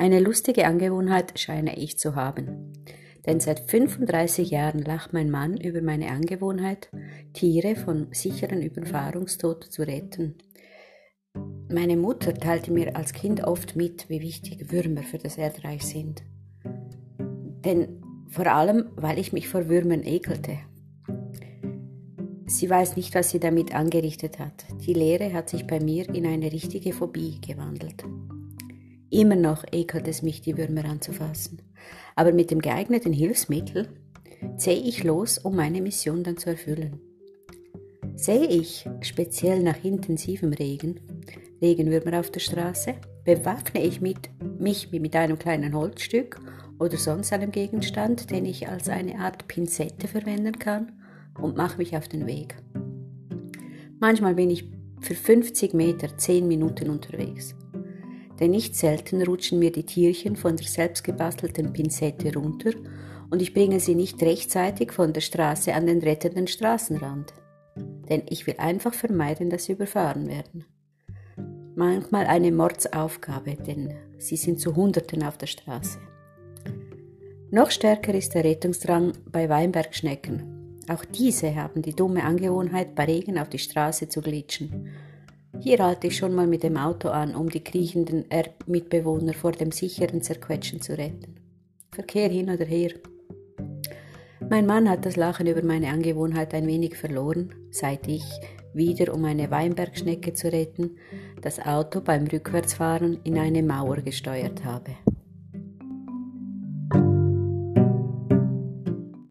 Eine lustige Angewohnheit scheine ich zu haben. Denn seit 35 Jahren lacht mein Mann über meine Angewohnheit, Tiere von sicheren Überfahrungstod zu retten. Meine Mutter teilte mir als Kind oft mit, wie wichtig Würmer für das Erdreich sind. Denn vor allem, weil ich mich vor Würmern ekelte. Sie weiß nicht, was sie damit angerichtet hat. Die Lehre hat sich bei mir in eine richtige Phobie gewandelt. Immer noch ekelt es mich, die Würmer anzufassen. Aber mit dem geeigneten Hilfsmittel zäh ich los, um meine Mission dann zu erfüllen. Sehe ich, speziell nach intensivem Regen, Regenwürmer auf der Straße, bewaffne ich mit, mich mit einem kleinen Holzstück oder sonst einem Gegenstand, den ich als eine Art Pinzette verwenden kann, und mache mich auf den Weg. Manchmal bin ich für 50 Meter 10 Minuten unterwegs denn nicht selten rutschen mir die Tierchen von der selbstgebastelten Pinzette runter und ich bringe sie nicht rechtzeitig von der Straße an den rettenden Straßenrand. Denn ich will einfach vermeiden, dass sie überfahren werden. Manchmal eine Mordsaufgabe, denn sie sind zu Hunderten auf der Straße. Noch stärker ist der Rettungsdrang bei Weinbergschnecken. Auch diese haben die dumme Angewohnheit, bei Regen auf die Straße zu glitschen hier halte ich schon mal mit dem Auto an, um die kriechenden Mitbewohner vor dem sicheren Zerquetschen zu retten. Verkehr hin oder her. Mein Mann hat das Lachen über meine Angewohnheit ein wenig verloren, seit ich, wieder um eine Weinbergschnecke zu retten, das Auto beim Rückwärtsfahren in eine Mauer gesteuert habe.